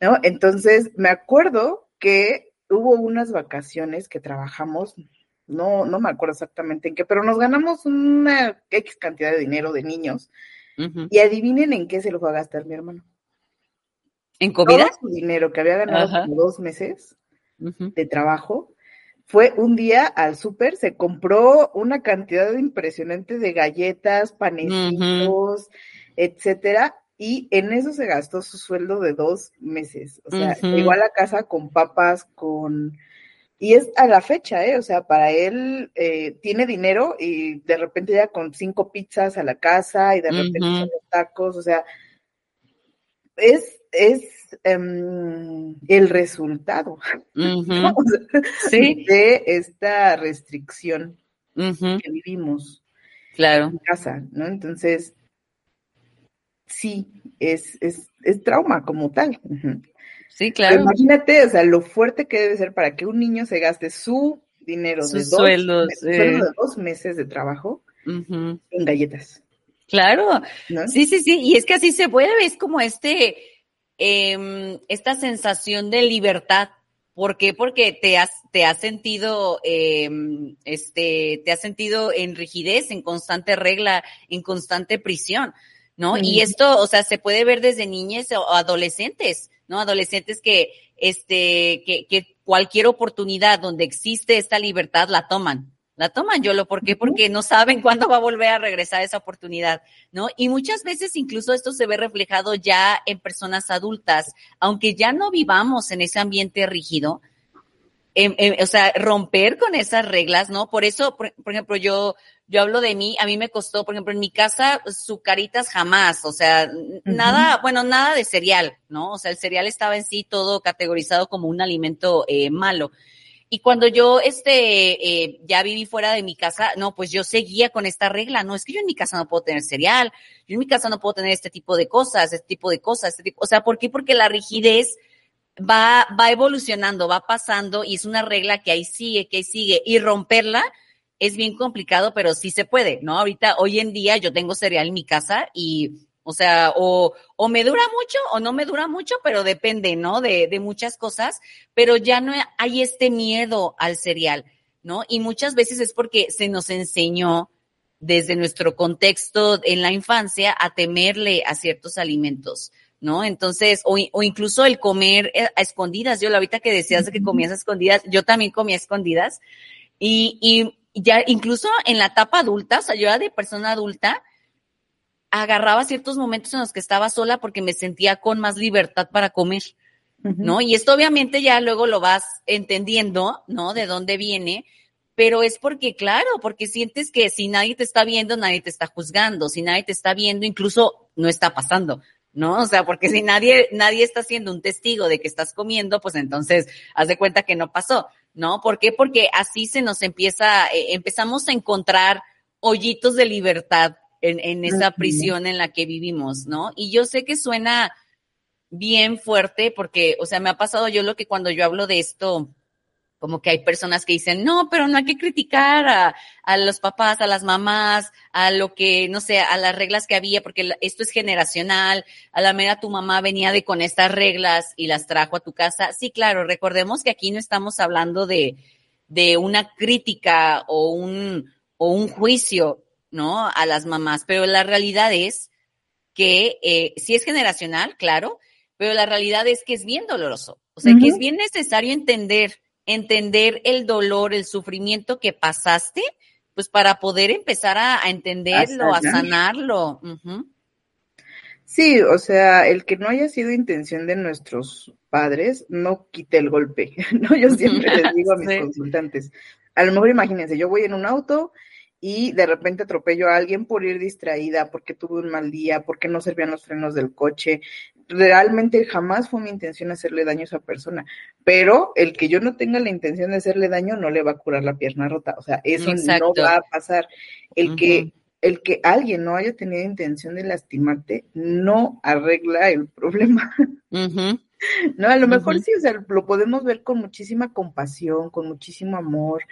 ¿no? Entonces, me acuerdo que hubo unas vacaciones que trabajamos, no, no me acuerdo exactamente en qué, pero nos ganamos una X cantidad de dinero de niños. Y adivinen en qué se lo fue a gastar mi hermano. ¿En comida? Todo su dinero que había ganado como dos meses de trabajo fue un día al súper, se compró una cantidad impresionante de galletas, panecitos, etcétera, y en eso se gastó su sueldo de dos meses. O sea, llegó a la casa con papas, con y es a la fecha, ¿eh? O sea, para él eh, tiene dinero y de repente ya con cinco pizzas a la casa y de repente son los tacos, o sea, es, es em, el resultado de esta restricción que vivimos claro. en casa, ¿no? Entonces, sí, es, es, es trauma como tal. Sí, claro. imagínate, o sea, lo fuerte que debe ser para que un niño se gaste su dinero de, dos, sueldos, de dos meses de trabajo en galletas. Claro, sí, sí, sí, y es que así se vuelve, es como este, em, esta sensación de libertad. ¿Por qué? Porque te has, te has sentido, eh, este, te has sentido en rigidez, en constante regla, en constante prisión, ¿no? Y esto, o sea, se puede ver desde niñez o adolescentes. ¿no? Adolescentes que, este, que, que cualquier oportunidad donde existe esta libertad la toman. La toman, Yolo, ¿por qué? Porque no saben cuándo va a volver a regresar esa oportunidad, ¿no? Y muchas veces incluso esto se ve reflejado ya en personas adultas, aunque ya no vivamos en ese ambiente rígido, o sea, romper con esas reglas, ¿no? Por eso, por, ejemplo, yo, yo hablo de mí, a mí me costó, por ejemplo, en mi casa, sucaritas jamás, o sea, nada, bueno, nada de cereal, ¿no? O sea, el cereal estaba en sí todo categorizado como un alimento eh, malo. Y cuando yo, este, eh, ya viví fuera de mi casa, no, pues yo seguía con esta regla, no, es que yo en mi casa no puedo tener cereal, yo en mi casa no puedo tener este tipo de cosas, este tipo de cosas, este tipo, o sea, ¿por qué? Porque la rigidez va, va evolucionando, va pasando y es una regla que ahí sigue, que ahí sigue y romperla es bien complicado, pero sí se puede, ¿no? Ahorita, hoy en día yo tengo cereal en mi casa y, o sea, o, o me dura mucho o no me dura mucho, pero depende, ¿no? De, de muchas cosas, pero ya no hay este miedo al cereal, ¿no? Y muchas veces es porque se nos enseñó desde nuestro contexto en la infancia a temerle a ciertos alimentos. ¿no? Entonces, o, o, incluso el comer eh, a escondidas. Yo, la ahorita que decías que comías a escondidas, yo también comía a escondidas. Y, y ya incluso en la etapa adulta, o sea, yo era de persona adulta, agarraba ciertos momentos en los que estaba sola porque me sentía con más libertad para comer, ¿no? Y esto obviamente ya luego lo vas entendiendo, ¿no? De dónde viene, pero es porque, claro, porque sientes que si nadie te está viendo, nadie te está juzgando, si nadie te está viendo, incluso no está pasando, ¿no? O sea, porque si nadie, nadie está siendo un testigo de que estás comiendo, pues entonces haz de cuenta que no pasó, ¿no? ¿Por qué? Porque así se nos empieza, eh, empezamos a encontrar hoyitos de libertad en, en esa prisión en la que vivimos, ¿no? Y yo sé que suena bien fuerte porque, o sea, me ha pasado yo lo que cuando yo hablo de esto, como que hay personas que dicen, no, pero no hay que criticar a, a, los papás, a las mamás, a lo que, no sé, a las reglas que había, porque esto es generacional, a la mera tu mamá venía de con estas reglas y las trajo a tu casa. Sí, claro, recordemos que aquí no estamos hablando de, de una crítica o un, o un juicio, ¿no? A las mamás, pero la realidad es que eh, sí es generacional, claro, pero la realidad es que es bien doloroso. O sea, que es bien necesario entender, entender el dolor, el sufrimiento que pasaste, pues para poder empezar a, entenderlo, a, sanarlo. Sí, o sea, el que no haya sido intención de nuestros padres no quite el golpe, ¿no? Yo siempre les digo a mis consultantes, a lo mejor imagínense, yo voy en un auto y de repente atropello a alguien por ir distraída, porque tuve un mal día, porque no servían los frenos del coche. Realmente jamás fue mi intención hacerle daño a esa persona, pero el que yo no tenga la intención de hacerle daño no le va a curar la pierna rota, o sea, eso no va a pasar. El que el que alguien no haya tenido intención de lastimarte no arregla el problema. No, a lo mejor sí, o sea, lo podemos ver con muchísima compasión, con muchísimo amor,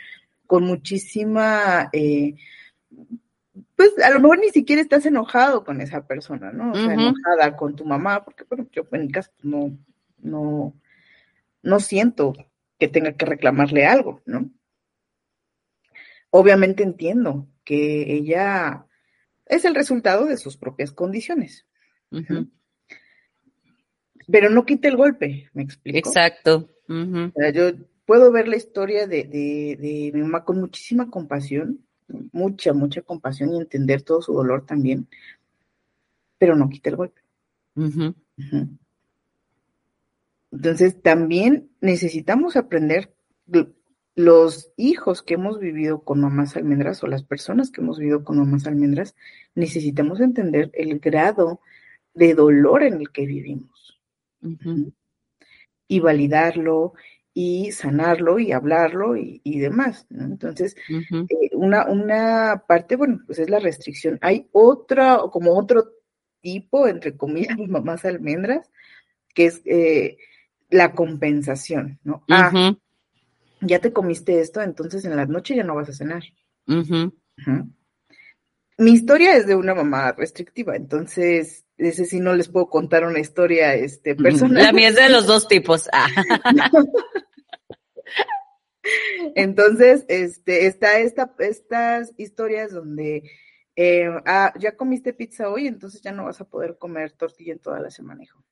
con muchísima, eh, pues a lo mejor ni siquiera estás enojado con esa persona, ¿no? O sea, enojada con tu mamá, porque bueno, yo en mi caso no, no, no siento que tenga que reclamarle algo, ¿no? Obviamente entiendo que ella es el resultado de sus propias condiciones. Pero no quite el golpe, ¿me explico? Exacto. o sea, yo puedo ver la historia de, de, mi mamá con muchísima compasión, mucha, mucha compasión y entender todo su dolor también, pero no quita el golpe. Entonces, también necesitamos aprender los hijos que hemos vivido con mamás almendras o las personas que hemos vivido con mamás almendras, necesitamos entender el grado de dolor en el que vivimos. Y validarlo y sanarlo y hablarlo y, demás. Entonces, eh, una, una parte, bueno, pues es la restricción. Hay otra, como otro tipo, entre comillas, mamás almendras, que es eh, la compensación, ¿no? Ah, ya te comiste esto, entonces en la noche ya no vas a cenar. Mi historia es de una mamá restrictiva, entonces ese sí no les puedo contar una historia este, personal. La mía es de los dos tipos. Ah. Entonces, este, está esta, estas historias donde eh, ah, ya comiste pizza hoy, entonces ya no vas a poder comer tortilla en toda la semana, hijo.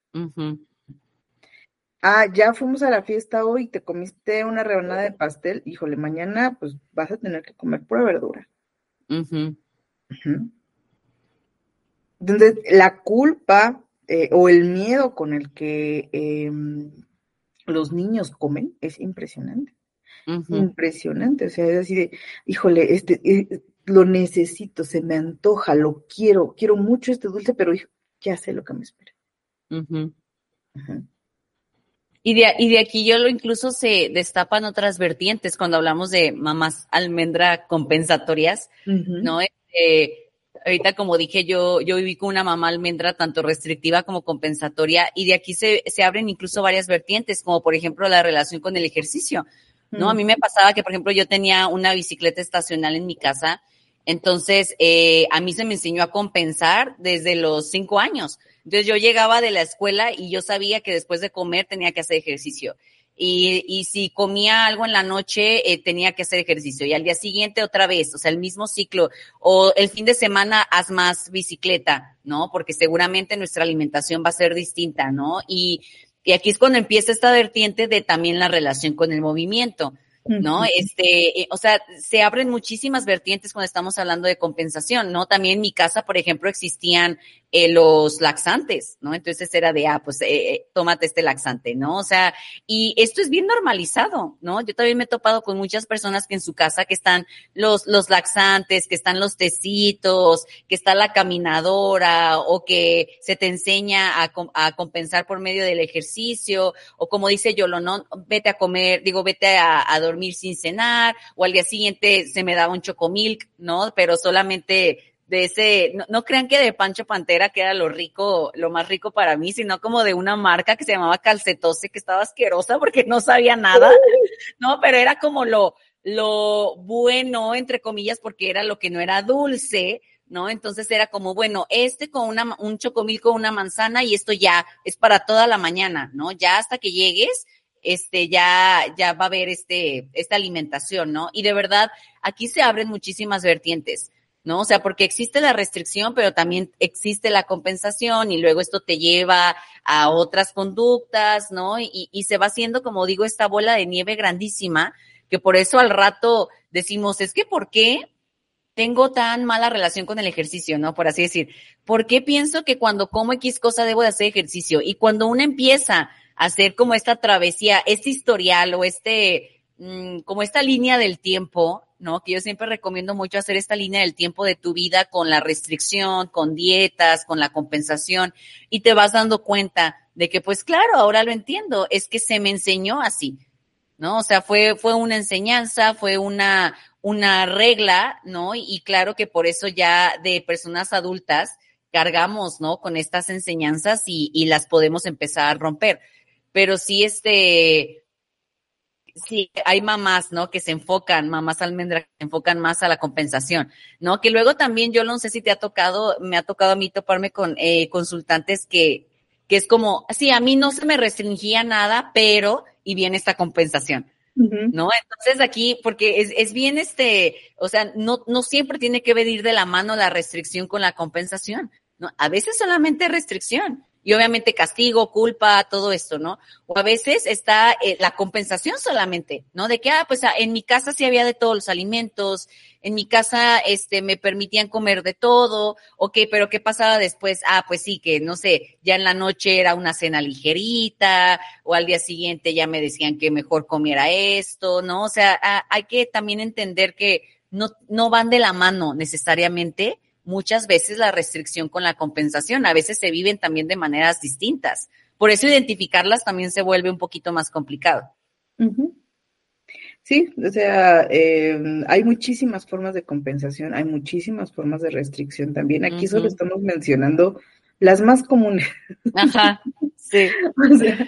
Ah, ya fuimos a la fiesta hoy, te comiste una rebanada de pastel, híjole, mañana pues vas a tener que comer pura verdura. Entonces, la culpa eh, o el miedo con el que em, los niños comen es impresionante. Impresionante. O sea, es así de, híjole, este, eh, lo necesito, se me antoja, lo quiero, quiero mucho este dulce, pero ya sé lo que me espera. Y de, y de aquí yo lo incluso se destapan otras vertientes cuando hablamos de mamás almendra compensatorias, ¿no? Este, ahorita como dije, yo, yo viví con una mamá almendra tanto restrictiva como compensatoria y de aquí se, se abren incluso varias vertientes, como por ejemplo la relación con el ejercicio, ¿no? A mí me pasaba que, por ejemplo, yo tenía una bicicleta estacional en mi casa, entonces eh, a mí se me enseñó a compensar desde los cinco años. Entonces yo llegaba de la escuela y yo sabía que después de comer tenía que hacer ejercicio. Y, y si comía algo en la noche, eh, tenía que hacer ejercicio. Y al día siguiente otra vez, o sea, el mismo ciclo. O el fin de semana haz más bicicleta, ¿no? Porque seguramente nuestra alimentación va a ser distinta, ¿no? Y, y aquí es cuando empieza esta vertiente de también la relación con el movimiento. ¿no? Este, eh, o sea, se abren muchísimas vertientes cuando estamos hablando de compensación, ¿no? También en mi casa, por ejemplo, existían eh, los laxantes, ¿no? Entonces era de, ah, pues eh, eh, tómate este laxante, ¿no? O sea, y esto es bien normalizado, ¿no? Yo también me he topado con muchas personas que en su casa que están los, los laxantes, que están los tecitos, que está la caminadora o que se te enseña a, a compensar por medio del ejercicio o como dice Yolo, ¿no? Vete a comer, digo, vete a, a dormir sin cenar o al día siguiente se me daba un chocomilk, ¿no? Pero solamente de ese, no, crean que de Pancho Pantera que era lo rico, lo más rico para mí, sino como de una marca que se llamaba Calcetose, que estaba asquerosa porque no sabía nada, no, pero era como lo, lo bueno, entre comillas, porque era lo que no era dulce, ¿no? Entonces era como, bueno, este con una, un chocomil con una manzana y esto ya es para toda la mañana, ¿no? Ya hasta que llegues, este, ya, ya va a haber este, esta alimentación, ¿no? Y de verdad, aquí se abren muchísimas vertientes ¿no? O sea, porque existe la restricción, pero también existe la compensación y luego esto te lleva a otras conductas, ¿no? Y, y se va haciendo, como digo, esta bola de nieve grandísima, que por eso al rato decimos, es que ¿por qué tengo tan mala relación con el ejercicio, ¿no? Por así decir, ¿por qué pienso que cuando como X cosa debo de hacer ejercicio? Y cuando uno empieza a hacer como esta travesía, este historial o este, mm, como esta línea del tiempo, ¿no? Que yo siempre recomiendo mucho hacer esta línea del tiempo de tu vida con la restricción, con dietas, con la compensación, y te vas dando cuenta de que, pues claro, ahora lo entiendo, es que se me enseñó así, ¿no? O sea, fue, fue una enseñanza, fue una, una regla, ¿no? Y, claro que por eso ya de personas adultas cargamos, ¿no? Con estas enseñanzas y, y las podemos empezar a romper. Pero sí, este, sí, hay mamás, ¿no? Que se enfocan, mamás almendras, que se enfocan más a la compensación, ¿no? Que luego también, yo no sé si te ha tocado, me ha tocado a mí toparme con eh, consultantes que, que es como, sí, a mí no se me restringía nada, pero, y viene esta compensación. ¿No? Entonces aquí, porque es, es bien este, o sea, no, no siempre tiene que venir de la mano la restricción con la compensación, ¿no? A veces solamente restricción, y obviamente castigo, culpa, todo esto, ¿no? O a veces está eh, la compensación solamente, ¿no? De que, ah, pues ah, en mi casa sí había de todos los alimentos, en mi casa, este, me permitían comer de todo, ok, pero ¿qué pasaba después? Ah, pues sí, que no sé, ya en la noche era una cena ligerita, o al día siguiente ya me decían que mejor comiera esto, ¿no? O sea, ah, hay que también entender que no, no van de la mano necesariamente, muchas veces la restricción con la compensación. A veces se viven también de maneras distintas. Por eso identificarlas también se vuelve un poquito más complicado. Sí, o sea, em, hay muchísimas formas de compensación, hay muchísimas formas de restricción también. Aquí solo estamos mencionando las más comunes. Ajá, sí. o sea,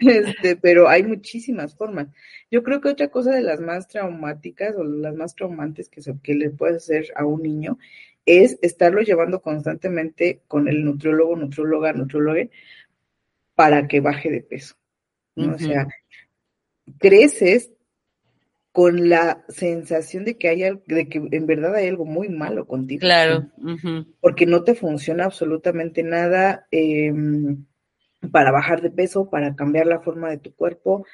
este, pero hay muchísimas formas. Yo creo que otra cosa de las más traumáticas o las más traumantes que, se, que le puede hacer a un niño es estarlo llevando constantemente con el nutriólogo, nutrióloga, nutrióloga, para que baje de peso. O sea, creces con la sensación de que hay de que en verdad hay algo muy malo contigo. Claro. Porque no te funciona absolutamente nada em, para bajar de peso, para cambiar la forma de tu cuerpo.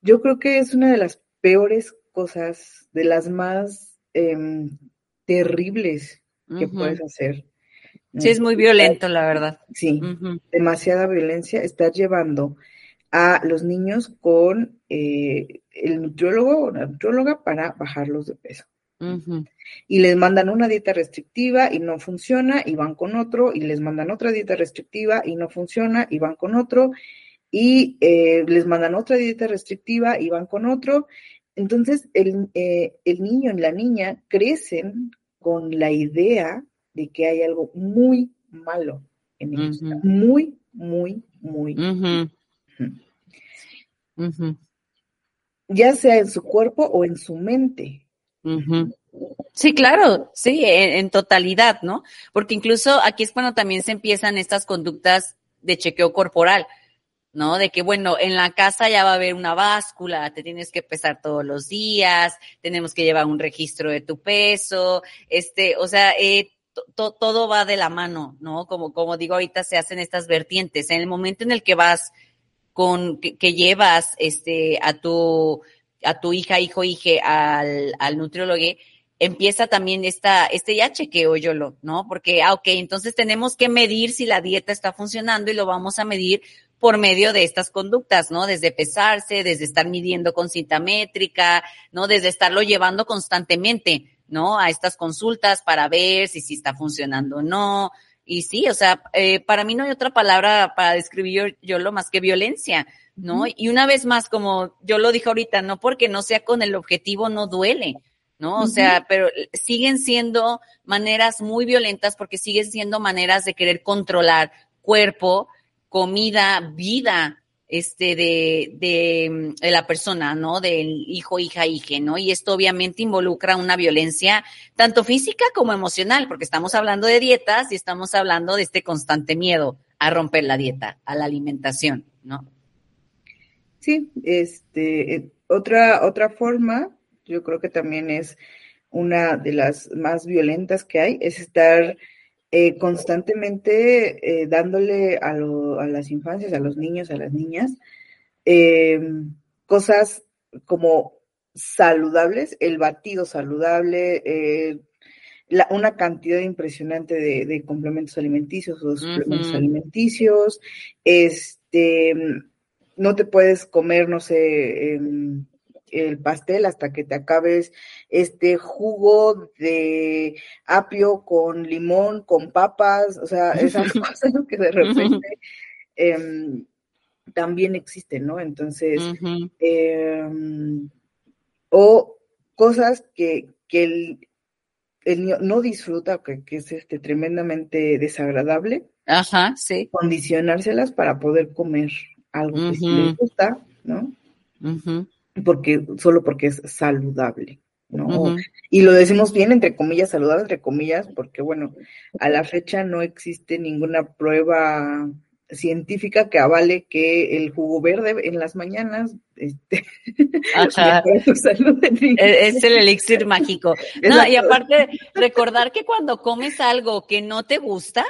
Yo creo que es una de las peores cosas, de las más em, terribles que puedes hacer. Sí, es muy violento, la verdad. Sí, demasiada violencia está llevando a los niños con eh, el nutriólogo o la nutrióloga para bajarlos de peso. Y les mandan una dieta restrictiva y no funciona y van con otro, y les mandan otra dieta restrictiva y no funciona y van con otro, y eh, les mandan otra dieta restrictiva y van con otro. Entonces, el, eh, el niño y la niña crecen con la idea de que hay algo muy malo en ellos. Muy, muy, muy. Ya sea en su cuerpo o en su mente. Sí, claro, sí, en, totalidad, ¿no? Porque incluso aquí es cuando también se empiezan estas conductas de chequeo corporal. ¿No? De que, bueno, en la casa ya va a haber una báscula, te tienes que pesar todos los días, tenemos que llevar un registro de tu peso, este, o sea, eh, todo va de la mano, ¿no? Como, como digo, ahorita se hacen estas vertientes. En el momento en el que vas con, que, llevas, este, a tu, a tu hija, hijo, hije, al, al nutriólogo, empieza también esta, este ya chequeo yo lo, ¿no? Porque, ah, ok, entonces tenemos que medir si la dieta está funcionando y lo vamos a medir por medio de estas conductas, ¿no? Desde pesarse, desde estar midiendo con cinta métrica, ¿no? Desde estarlo llevando constantemente, ¿no? A estas consultas para ver si sí está funcionando o no. Y sí, o sea, eh, para mí no hay otra palabra para describir yo, lo más que violencia, ¿no? Y una vez más, como yo lo dije ahorita, no porque no sea con el objetivo, no duele, ¿no? O sea, pero siguen siendo maneras muy violentas porque siguen siendo maneras de querer controlar cuerpo, comida, vida, este, de, de, la persona, ¿no? Del hijo, hija, hija, ¿no? Y esto obviamente involucra una violencia tanto física como emocional, porque estamos hablando de dietas y estamos hablando de este constante miedo a romper la dieta, a la alimentación, ¿no? Sí, este, eh, otra, otra forma, yo creo que también es una de las más violentas que hay, es estar eh, constantemente eh, dándole a, las infancias, a los niños, a las niñas, em, cosas como saludables, el batido saludable, eh, una cantidad impresionante de, complementos alimenticios o suplementos alimenticios, este, no te puedes comer, no sé, em, el pastel hasta que te acabes este jugo de apio con limón, con papas, o sea, esas cosas que de repente em, también existen, ¿no? Entonces, em, o cosas que, el, niño no disfruta, que, que es este, tremendamente desagradable. Ajá, sí. Condicionárselas para poder comer algo que sí les gusta, ¿no? Porque solo porque es saludable, ¿no? Y lo decimos bien entre comillas, saludable entre comillas, porque bueno, a la fecha no existe ninguna prueba científica que avale que el jugo verde en las mañanas este, e-, es el elixir mágico. No, y aparte, recordar que cuando comes algo que no te gusta,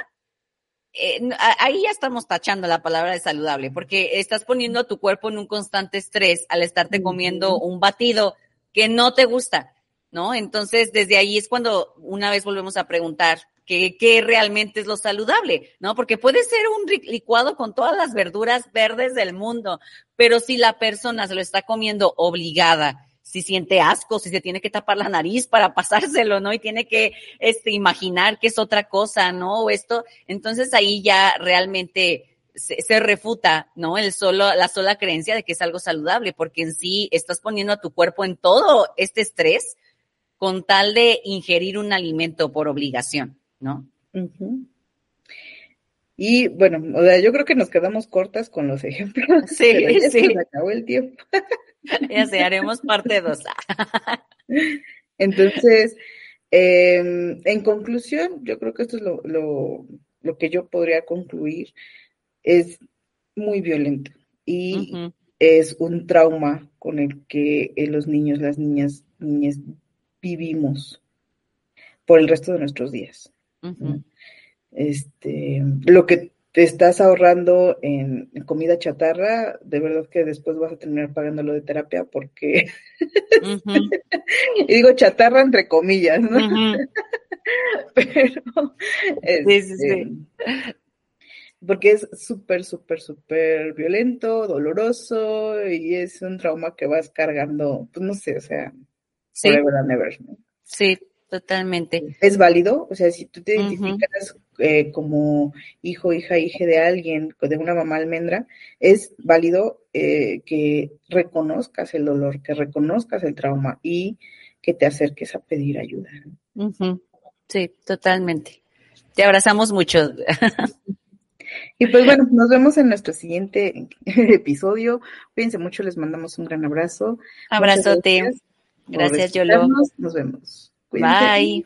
eh, ahí ya estamos tachando la palabra de saludable, porque estás poniendo a tu cuerpo en un constante estrés al estarte comiendo un batido que no te gusta, ¿no? Entonces, desde ahí es cuando una vez volvemos a preguntar qué, qué realmente es lo saludable, ¿no? Porque puede ser un licuado con todas las verduras verdes del mundo, pero si la persona se lo está comiendo obligada, si siente asco, si se tiene que tapar la nariz para pasárselo, ¿no? Y tiene que este, imaginar que es otra cosa, ¿no? O esto, entonces ahí ya realmente se, refuta, ¿no? El solo, la sola creencia de que es algo saludable, porque en sí estás poniendo a tu cuerpo en todo este estrés con tal de ingerir un alimento por obligación, ¿no? Y bueno, o sea, yo creo que nos quedamos cortas con los ejemplos. Sí, sí. Se acabó el tiempo. ya sé, haremos parte dos. Entonces, em, en conclusión, yo creo que esto es lo, lo, que yo podría concluir. Es muy violento y es un trauma con el que eh, los niños, las niñas, niñas vivimos por el resto de nuestros días. Este, lo que te estás ahorrando en, comida chatarra, de verdad que después vas a terminar pagándolo de terapia porque, y digo chatarra entre comillas, ¿no? Pero, sí, sí, sí. Este, porque es súper, súper, súper violento, doloroso y es un trauma que vas cargando, pues no sé, o sea, forever and ever. Sí, Totalmente. Es válido, o sea, si tú te identificas eh, como hijo, hija, hija de alguien, de una mamá almendra, es válido eh, que reconozcas el dolor, que reconozcas el trauma y que te acerques a pedir ayuda. Sí, totalmente. Te abrazamos mucho. Y pues bueno, nos vemos en nuestro siguiente episodio. Cuídense mucho, les mandamos un gran abrazo. Abrazote. Gracias, Yolo. Nos vemos. Bye.